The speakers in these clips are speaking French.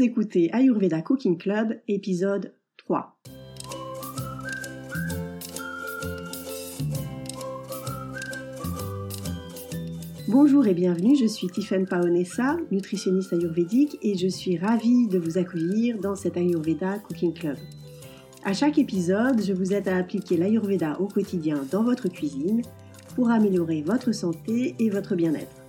Écoutez Ayurveda Cooking Club, épisode 3. Bonjour et bienvenue, je suis Tiffaine Paonessa, nutritionniste ayurvédique et je suis ravie de vous accueillir dans cet Ayurveda Cooking Club. À chaque épisode, je vous aide à appliquer l'Ayurveda au quotidien dans votre cuisine pour améliorer votre santé et votre bien-être.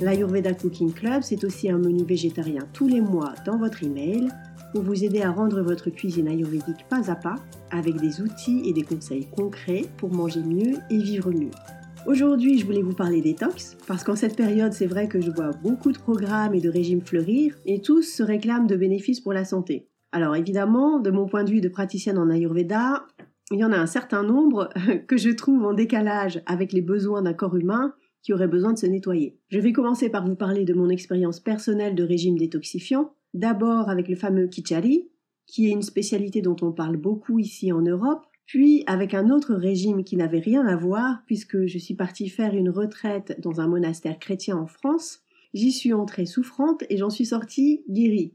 L'Ayurveda Cooking Club, c'est aussi un menu végétarien tous les mois dans votre email pour vous aider à rendre votre cuisine ayurvédique pas à pas avec des outils et des conseils concrets pour manger mieux et vivre mieux. Aujourd'hui, je voulais vous parler détox parce qu'en cette période, c'est vrai que je vois beaucoup de programmes et de régimes fleurir et tous se réclament de bénéfices pour la santé. Alors évidemment, de mon point de vue de praticienne en Ayurveda, il y en a un certain nombre que je trouve en décalage avec les besoins d'un corps humain qui aurait besoin de se nettoyer. Je vais commencer par vous parler de mon expérience personnelle de régime détoxifiant, d'abord avec le fameux Kichari, qui est une spécialité dont on parle beaucoup ici en Europe, puis avec un autre régime qui n'avait rien à voir, puisque je suis partie faire une retraite dans un monastère chrétien en France, j'y suis entrée souffrante et j'en suis sortie guérie.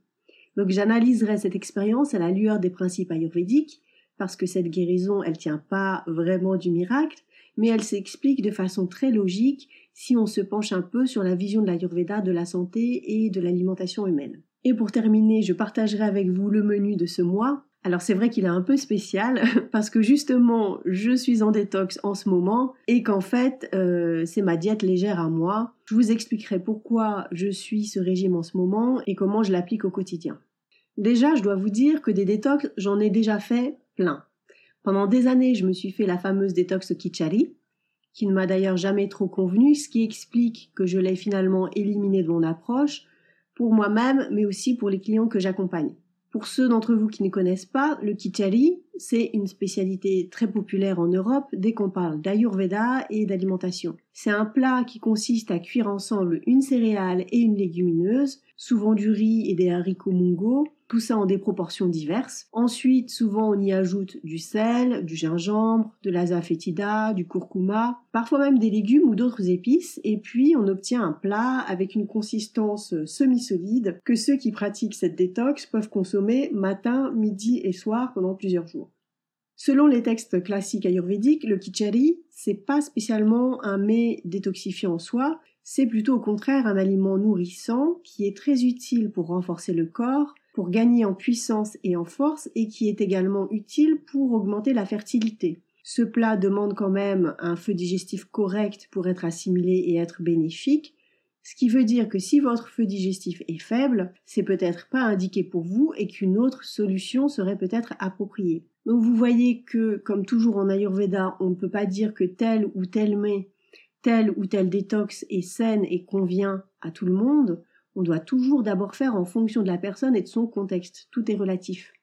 Donc j'analyserai cette expérience à la lueur des principes ayurvédiques, parce que cette guérison, elle tient pas vraiment du miracle, mais elle s'explique de façon très logique si on se penche un peu sur la vision de l'Ayurveda de la santé et de l'alimentation humaine. Et pour terminer, je partagerai avec vous le menu de ce mois. Alors c'est vrai qu'il est un peu spécial parce que justement je suis en détox en ce moment et qu'en fait euh, c'est ma diète légère à moi. Je vous expliquerai pourquoi je suis ce régime en ce moment et comment je l'applique au quotidien. Déjà je dois vous dire que des détox j'en ai déjà fait plein. Pendant des années, je me suis fait la fameuse détox Kichari, qui ne m'a d'ailleurs jamais trop convenu, ce qui explique que je l'ai finalement éliminé de mon approche, pour moi-même, mais aussi pour les clients que j'accompagne. Pour ceux d'entre vous qui ne connaissent pas, le Kichari, c'est une spécialité très populaire en Europe dès qu'on parle d'Ayurveda et d'alimentation. C'est un plat qui consiste à cuire ensemble une céréale et une légumineuse, souvent du riz et des haricots mungo, tout ça en des proportions diverses. Ensuite, souvent on y ajoute du sel, du gingembre, de l'azafétida, du curcuma, parfois même des légumes ou d'autres épices, et puis on obtient un plat avec une consistance semi-solide que ceux qui pratiquent cette détox peuvent consommer matin, midi et soir pendant plusieurs jours. Selon les textes classiques ayurvédiques, le kichari, c'est pas spécialement un mets détoxifiant en soi, c'est plutôt au contraire un aliment nourrissant qui est très utile pour renforcer le corps, pour gagner en puissance et en force et qui est également utile pour augmenter la fertilité. Ce plat demande quand même un feu digestif correct pour être assimilé et être bénéfique, ce qui veut dire que si votre feu digestif est faible, c'est peut-être pas indiqué pour vous et qu'une autre solution serait peut-être appropriée. Donc vous voyez que, comme toujours en Ayurveda, on ne peut pas dire que tel ou tel mets, tel ou tel détox est saine et convient à tout le monde on doit toujours d'abord faire en fonction de la personne et de son contexte. Tout est relatif.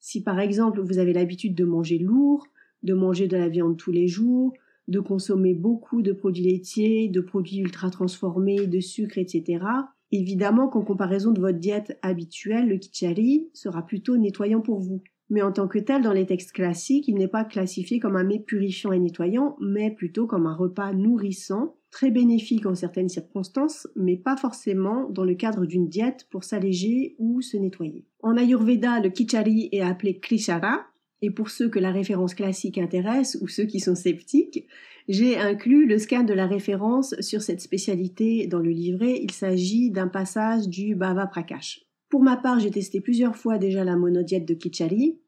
Si par exemple vous avez l'habitude de manger lourd, de manger de la viande tous les jours, de consommer beaucoup de produits laitiers, de produits ultra transformés, de sucre, etc., évidemment qu'en comparaison de votre diète habituelle, le kichari sera plutôt nettoyant pour vous. Mais en tant que tel, dans les textes classiques, il n'est pas classifié comme un mets purifiant et nettoyant, mais plutôt comme un repas nourrissant très bénéfique en certaines circonstances, mais pas forcément dans le cadre d'une diète pour s'alléger ou se nettoyer. En Ayurveda, le kichari est appelé krishara, et pour ceux que la référence classique intéresse ou ceux qui sont sceptiques, j'ai inclus le scan de la référence sur cette spécialité dans le livret. Il s'agit d'un passage du Bhava Prakash. Pour ma part, j'ai testé plusieurs fois déjà la monodiète de Kichari,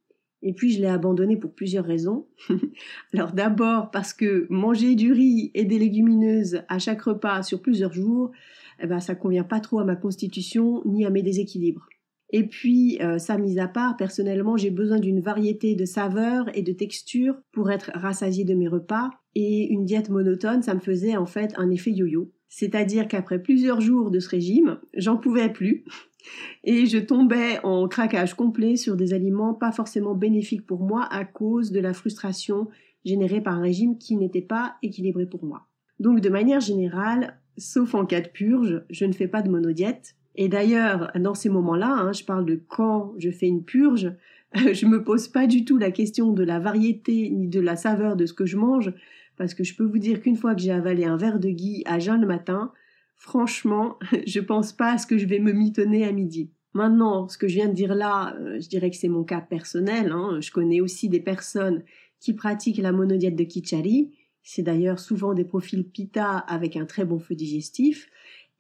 et puis je l'ai abandonné pour plusieurs raisons. Alors d'abord parce que manger du riz et des légumineuses à chaque repas sur plusieurs jours, eh ben ça convient pas trop à ma constitution ni à mes déséquilibres. Et puis, euh, ça mise à part, personnellement, j'ai besoin d'une variété de saveurs et de textures pour être rassasié de mes repas. Et une diète monotone, ça me faisait en fait un effet yo-yo. C'est-à-dire qu'après plusieurs jours de ce régime, j'en pouvais plus et je tombais en craquage complet sur des aliments pas forcément bénéfiques pour moi à cause de la frustration générée par un régime qui n'était pas équilibré pour moi. Donc de manière générale, sauf en cas de purge, je ne fais pas de monodiète. Et d'ailleurs, dans ces moments-là, hein, je parle de quand je fais une purge, je me pose pas du tout la question de la variété ni de la saveur de ce que je mange, parce que je peux vous dire qu'une fois que j'ai avalé un verre de ghee à jeun le matin, franchement, je pense pas à ce que je vais me mitonner à midi. Maintenant, ce que je viens de dire là, euh, je dirais que c'est mon cas personnel. Hein. Je connais aussi des personnes qui pratiquent la monodiète de Kichari. C'est d'ailleurs souvent des profils pita avec un très bon feu digestif.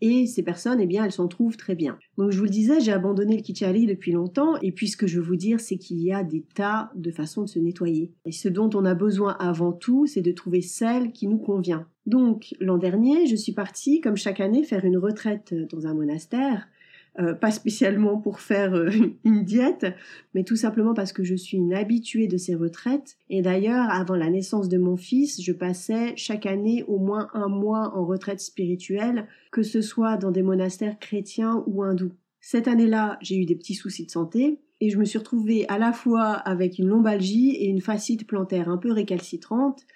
Et ces personnes, eh bien, elles s'en trouvent très bien. Donc, je vous le disais, j'ai abandonné le kichari depuis longtemps. Et puis, ce que je veux vous dire, c'est qu'il y a des tas de façons de se nettoyer. Et ce dont on a besoin avant tout, c'est de trouver celle qui nous convient. Donc, l'an dernier, je suis partie, comme chaque année, faire une retraite dans un monastère euh, pas spécialement pour faire euh, une diète, mais tout simplement parce que je suis une habituée de ces retraites. Et d'ailleurs, avant la naissance de mon fils, je passais chaque année au moins un mois en retraite spirituelle, que ce soit dans des monastères chrétiens ou hindous. Cette année-là, j'ai eu des petits soucis de santé, et je me suis retrouvée à la fois avec une lombalgie et une fascite plantaire un peu récalcitrante,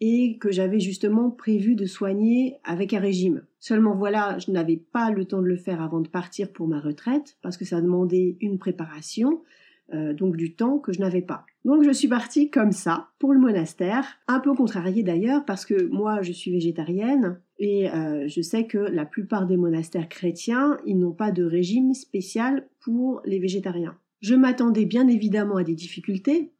et que j'avais justement prévu de soigner avec un régime. Seulement voilà, je n'avais pas le temps de le faire avant de partir pour ma retraite, parce que ça demandait une préparation, euh, donc du temps que je n'avais pas. Donc je suis partie comme ça pour le monastère, un peu contrariée d'ailleurs parce que moi je suis végétarienne et euh, je sais que la plupart des monastères chrétiens, ils n'ont pas de régime spécial pour les végétariens. Je m'attendais bien évidemment à des difficultés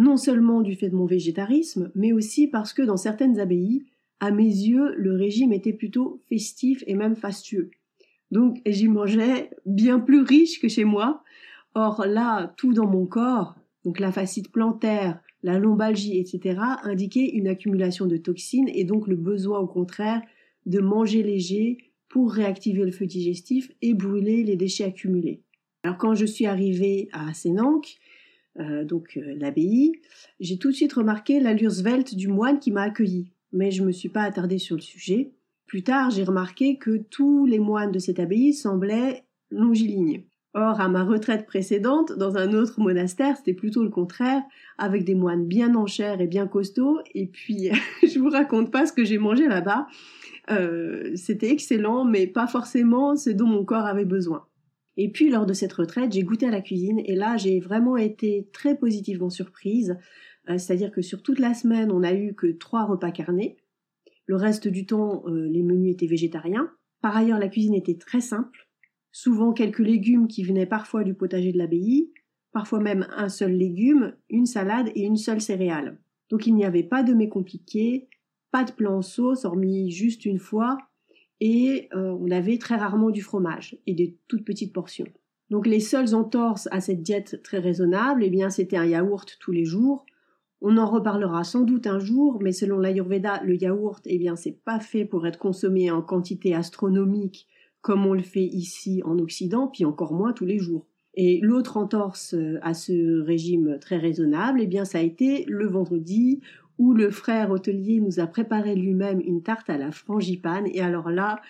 non seulement du fait de mon végétarisme, mais aussi parce que dans certaines abbayes, à mes yeux, le régime était plutôt festif et même fastueux. Donc j'y mangeais bien plus riche que chez moi. Or là, tout dans mon corps, donc la fascite plantaire, la lombalgie, etc., indiquait une accumulation de toxines et donc le besoin au contraire de manger léger pour réactiver le feu digestif et brûler les déchets accumulés. Alors quand je suis arrivée à Sénanque, euh, donc euh, l'abbaye, j'ai tout de suite remarqué l'allure svelte du moine qui m'a accueilli, mais je ne me suis pas attardée sur le sujet. Plus tard, j'ai remarqué que tous les moines de cette abbaye semblaient longilignes. Or, à ma retraite précédente, dans un autre monastère, c'était plutôt le contraire, avec des moines bien en chair et bien costauds. Et puis, je vous raconte pas ce que j'ai mangé là-bas. Euh, c'était excellent, mais pas forcément ce dont mon corps avait besoin. Et puis lors de cette retraite, j'ai goûté à la cuisine et là j'ai vraiment été très positivement surprise. Euh, c'est-à-dire que sur toute la semaine, on n'a eu que trois repas carnés. Le reste du temps, euh, les menus étaient végétariens. Par ailleurs, la cuisine était très simple. Souvent quelques légumes qui venaient parfois du potager de l'abbaye, parfois même un seul légume, une salade et une seule céréale. Donc il n'y avait pas de mets compliqués, pas de plat en sauce, hormis juste une fois, et euh, on avait très rarement du fromage et des toutes petites portions. Donc les seules entorses à cette diète très raisonnable, eh bien c'était un yaourt tous les jours. On en reparlera sans doute un jour, mais selon l'Ayurveda, le yaourt, eh bien c'est pas fait pour être consommé en quantité astronomique comme on le fait ici en Occident, puis encore moins tous les jours. Et l'autre entorse euh, à ce régime très raisonnable, eh bien ça a été le vendredi où le frère hôtelier nous a préparé lui-même une tarte à la frangipane, et alors là,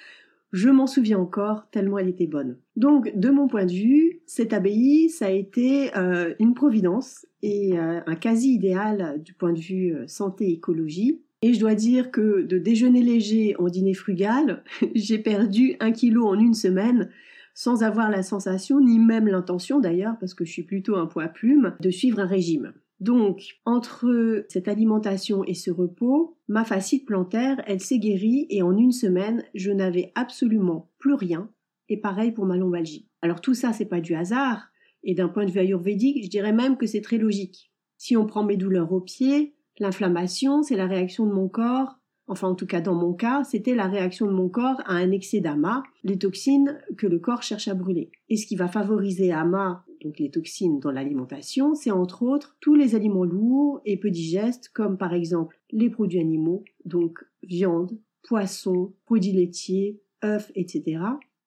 je m'en souviens encore tellement elle était bonne. Donc, de mon point de vue, cette abbaye, ça a été euh, une providence et euh, un quasi idéal du point de vue euh, santé écologie. Et je dois dire que de déjeuner léger en dîner frugal, j'ai perdu un kilo en une semaine sans avoir la sensation, ni même l'intention d'ailleurs, parce que je suis plutôt un poids plume, de suivre un régime. Donc, entre cette alimentation et ce repos, ma fascite plantaire, elle s'est guérie et en une semaine, je n'avais absolument plus rien. Et pareil pour ma lombalgie. Alors tout ça, c'est pas du hasard. Et d'un point de vue ayurvédique, je dirais même que c'est très logique. Si on prend mes douleurs aux pieds, l'inflammation, c'est la réaction de mon corps enfin en tout cas dans mon cas, c'était la réaction de mon corps à un excès d'AMA, les toxines que le corps cherche à brûler. Et ce qui va favoriser AMA, donc les toxines dans l'alimentation, c'est entre autres tous les aliments lourds et peu digestes, comme par exemple les produits animaux, donc viande, poisson, produits laitiers, œufs, etc.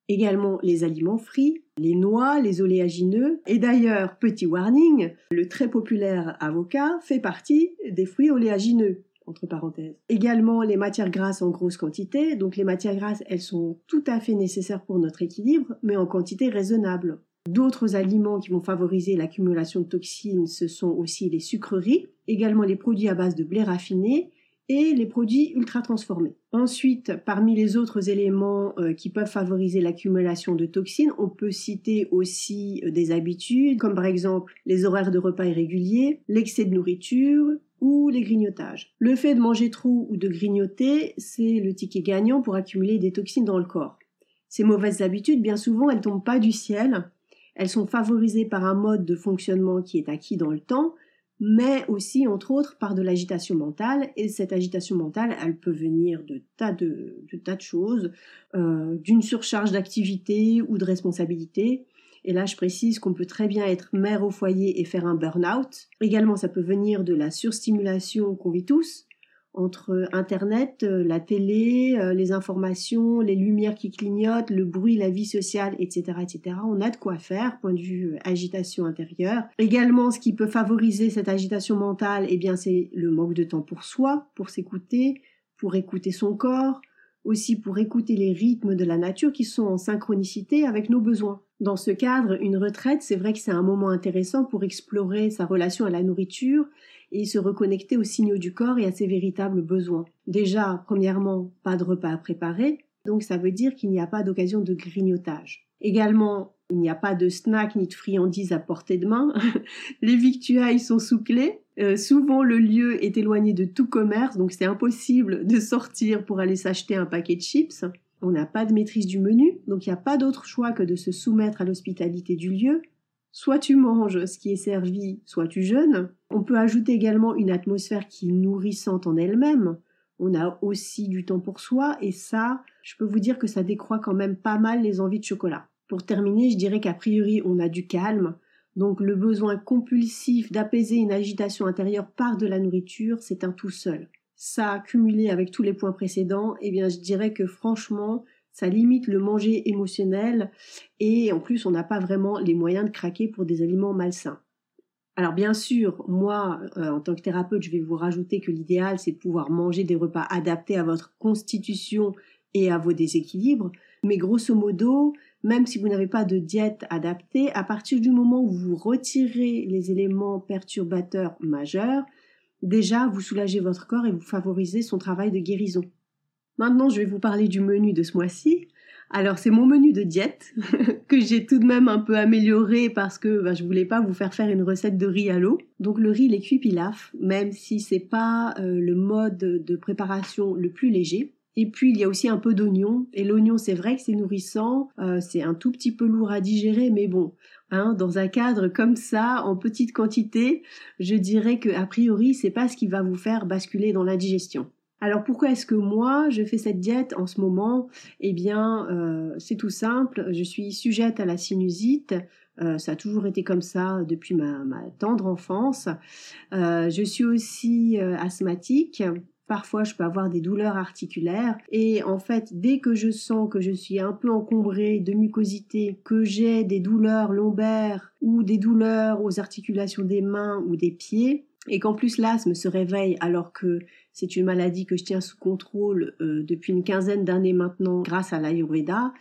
Également les aliments frits, les noix, les oléagineux. Et d'ailleurs, petit warning, le très populaire avocat fait partie des fruits oléagineux entre parenthèses. Également les matières grasses en grosse quantité. Donc les matières grasses, elles sont tout à fait nécessaires pour notre équilibre, mais en quantité raisonnable. D'autres aliments qui vont favoriser l'accumulation de toxines, ce sont aussi les sucreries, également les produits à base de blé raffiné et les produits ultra transformés. Ensuite, parmi les autres éléments euh, qui peuvent favoriser l'accumulation de toxines, on peut citer aussi euh, des habitudes, comme par exemple les horaires de repas irréguliers, l'excès de nourriture, ou les grignotages. Le fait de manger trop ou de grignoter, c'est le ticket gagnant pour accumuler des toxines dans le corps. Ces mauvaises habitudes, bien souvent, elles tombent pas du ciel. Elles sont favorisées par un mode de fonctionnement qui est acquis dans le temps, mais aussi, entre autres, par de l'agitation mentale. Et cette agitation mentale, elle peut venir de tas de, tas de choses, euh, d'une surcharge d'activité ou de responsabilité. Et là, je précise qu'on peut très bien être mère au foyer et faire un burn-out. Également, ça peut venir de la surstimulation qu'on vit tous, entre Internet, euh, la télé, euh, les informations, les lumières qui clignotent, le bruit, la vie sociale, etc., etc. On a de quoi faire, point de vue euh, agitation intérieure. Également, ce qui peut favoriser cette agitation mentale, eh bien, c'est le manque de temps pour soi, pour s'écouter, pour écouter son corps, aussi pour écouter les rythmes de la nature qui sont en synchronicité avec nos besoins. Dans ce cadre, une retraite, c'est vrai que c'est un moment intéressant pour explorer sa relation à la nourriture et se reconnecter aux signaux du corps et à ses véritables besoins. Déjà, premièrement, pas de repas à préparer, donc ça veut dire qu'il n'y a pas d'occasion de grignotage. Également, il n'y a pas de snack ni de friandises à portée de main. Les victuailles sont sous clé. Euh, souvent, le lieu est éloigné de tout commerce, donc c'est impossible de sortir pour aller s'acheter un paquet de chips. On n'a pas de maîtrise du menu, donc il n'y a pas d'autre choix que de se soumettre à l'hospitalité du lieu Soit tu manges ce qui est servi, soit tu jeûnes. On peut ajouter également une atmosphère qui est nourrissante en elle-même. On a aussi du temps pour soi et ça, je peux vous dire que ça décroît quand même pas mal les envies de chocolat. Pour terminer, je dirais qu'a priori on a du calme, donc le besoin compulsif d'apaiser une agitation intérieure par de la nourriture, c'est un tout seul. Ça, cumulé avec tous les points précédents, eh bien je dirais que franchement, ça limite le manger émotionnel et en plus on n'a pas vraiment les moyens de craquer pour des aliments malsains. Alors bien sûr, moi, euh, en tant que thérapeute, je vais vous rajouter que l'idéal, c'est de pouvoir manger des repas adaptés à votre constitution et à vos déséquilibres. Mais grosso modo, même si vous n'avez pas de diète adaptée, à partir du moment où vous retirez les éléments perturbateurs majeurs, déjà vous soulagez votre corps et vous favorisez son travail de guérison. Maintenant, je vais vous parler du menu de ce mois-ci. Alors, c'est mon menu de diète que j'ai tout de même un peu amélioré parce que je bah, je voulais pas vous faire faire une recette de riz à l'eau. Donc, le riz, est cuit pilaf, même si c'est pas euh, le mode de préparation le plus léger. Et puis il y a aussi un peu d'oignon. Et l'oignon, c'est vrai que c'est nourrissant, euh, c'est un tout petit peu lourd à digérer, mais bon, hein, dans un cadre comme ça, en petite quantité, je dirais que a priori, c'est pas ce qui va vous faire basculer dans l'indigestion. Alors pourquoi est-ce que moi je fais cette diète en ce moment? Eh bien, euh, c'est tout simple. Je suis sujette à la sinusite. Euh, ça a toujours été comme ça depuis ma, tendre enfance. Euh, je suis aussi asthmatique. Parfois, je peux avoir des douleurs articulaires. Et en fait, dès que je sens que je suis un peu encombrée de mucosité, que j'ai des douleurs lombaires ou des douleurs aux articulations des mains ou des pieds, et qu'en plus l'asthme se réveille alors que c'est une maladie que je tiens sous contrôle euh, depuis une quinzaine d'années maintenant grâce à l'Ayurveda,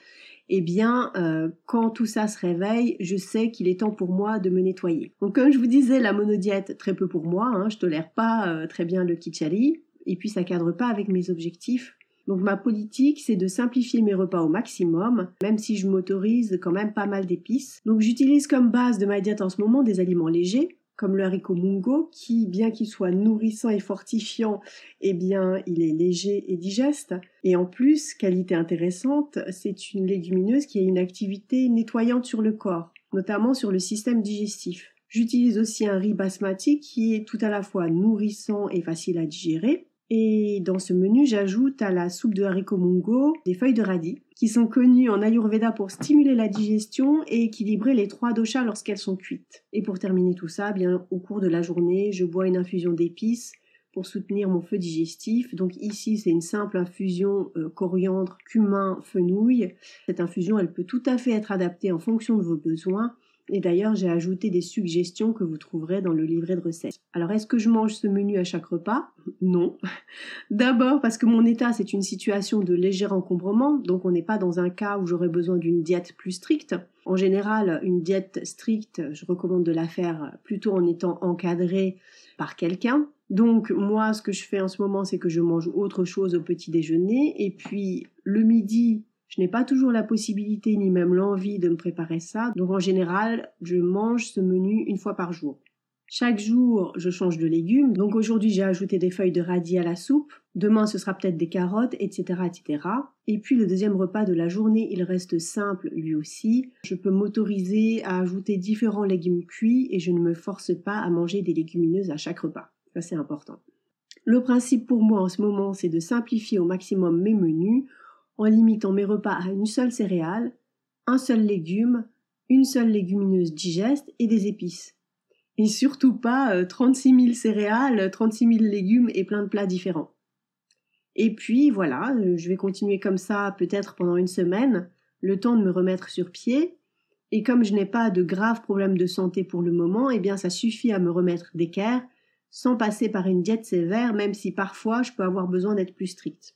eh bien, euh, quand tout ça se réveille, je sais qu'il est temps pour moi de me nettoyer. Donc, comme je vous disais, la monodiète, très peu pour moi, hein, je tolère pas euh, très bien le kichali, et puis ça cadre pas avec mes objectifs. Donc ma politique, c'est de simplifier mes repas au maximum, même si je m'autorise quand même pas mal d'épices. Donc j'utilise comme base de ma diète en ce moment des aliments légers, comme le haricot mungo, qui, bien qu'il soit nourrissant et fortifiant, eh bien, il est léger et digeste. Et en plus, qualité intéressante, c'est une légumineuse qui a une activité nettoyante sur le corps, notamment sur le système digestif. J'utilise aussi un riz basmati qui est tout à la fois nourrissant et facile à digérer. Et dans ce menu, j'ajoute à la soupe de haricots mungo des feuilles de radis, qui sont connues en Ayurveda pour stimuler la digestion et équilibrer les trois doshas lorsqu'elles sont cuites. Et pour terminer tout ça, bien au cours de la journée, je bois une infusion d'épices pour soutenir mon feu digestif. Donc ici, c'est une simple infusion euh, coriandre, cumin, fenouil. Cette infusion, elle peut tout à fait être adaptée en fonction de vos besoins et d'ailleurs, j'ai ajouté des suggestions que vous trouverez dans le livret de recettes. Alors, est-ce que je mange ce menu à chaque repas? Non. D'abord parce que mon état, c'est une situation de léger encombrement, donc on n'est pas dans un cas où j'aurais besoin d'une diète plus stricte. En général, une diète stricte, je recommande de la faire plutôt en étant encadrée par quelqu'un. Donc moi, ce que je fais en ce moment, c'est que je mange autre chose au petit déjeuner, et puis le midi, je n'ai pas toujours la possibilité ni même l'envie de me préparer ça, donc en général, je mange ce menu une fois par jour. Chaque jour, je change de légumes. Donc aujourd'hui, j'ai ajouté des feuilles de radis à la soupe. Demain, ce sera peut-être des carottes, etc., etc. Et puis le deuxième repas de la journée, il reste simple lui aussi. Je peux m'autoriser à ajouter différents légumes cuits et je ne me force pas à manger des légumineuses à chaque repas. Ça, c'est important. Le principe pour moi en ce moment, c'est de simplifier au maximum mes menus en limitant mes repas à une seule céréale, un seul légume, une seule légumineuse digeste et des épices. Et surtout pas 36 euh, 000 céréales, 36 000 légumes et plein de plats différents. Et puis voilà, euh, je vais continuer comme ça peut-être pendant une semaine, le temps de me remettre sur pied. Et comme je n'ai pas de graves problèmes de santé pour le moment, eh bien ça suffit à me remettre d'équerre sans passer par une diète sévère, même si parfois je peux avoir besoin d'être plus stricte.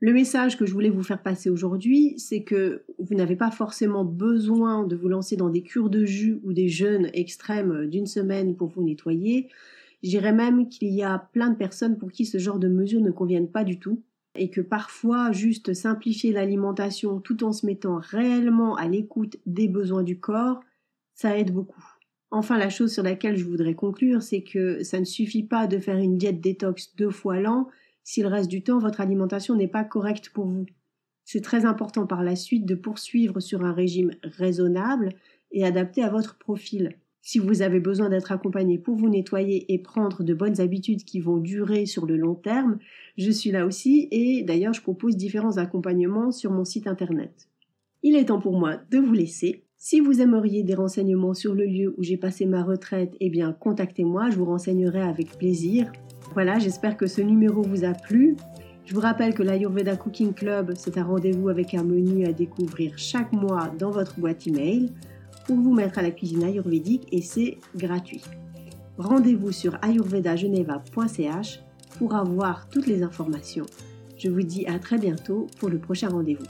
Le message que je voulais vous faire passer aujourd'hui, c'est que vous n'avez pas forcément besoin de vous lancer dans des cures de jus ou des jeûnes extrêmes d'une semaine pour vous nettoyer. Je dirais même qu'il y a plein de personnes pour qui ce genre de mesures ne conviennent pas du tout et que parfois juste simplifier l'alimentation tout en se mettant réellement à l'écoute des besoins du corps, ça aide beaucoup. Enfin, la chose sur laquelle je voudrais conclure, c'est que ça ne suffit pas de faire une diète détox deux fois l'an si le reste du temps votre alimentation n'est pas correcte pour vous. C'est très important par la suite de poursuivre sur un régime raisonnable et adapté à votre profil. Si vous avez besoin d'être accompagné pour vous nettoyer et prendre de bonnes habitudes qui vont durer sur le long terme, je suis là aussi et d'ailleurs je propose différents accompagnements sur mon site internet. Il est temps pour moi de vous laisser. Si vous aimeriez des renseignements sur le lieu où j'ai passé ma retraite, eh bien contactez-moi, je vous renseignerai avec plaisir. Voilà, j'espère que ce numéro vous a plu. Je vous rappelle que l'Ayurveda Cooking Club, c'est un rendez-vous avec un menu à découvrir chaque mois dans votre boîte email pour vous mettre à la cuisine ayurvédique et c'est gratuit. Rendez-vous sur ayurvedageneva.ch pour avoir toutes les informations. Je vous dis à très bientôt pour le prochain rendez-vous.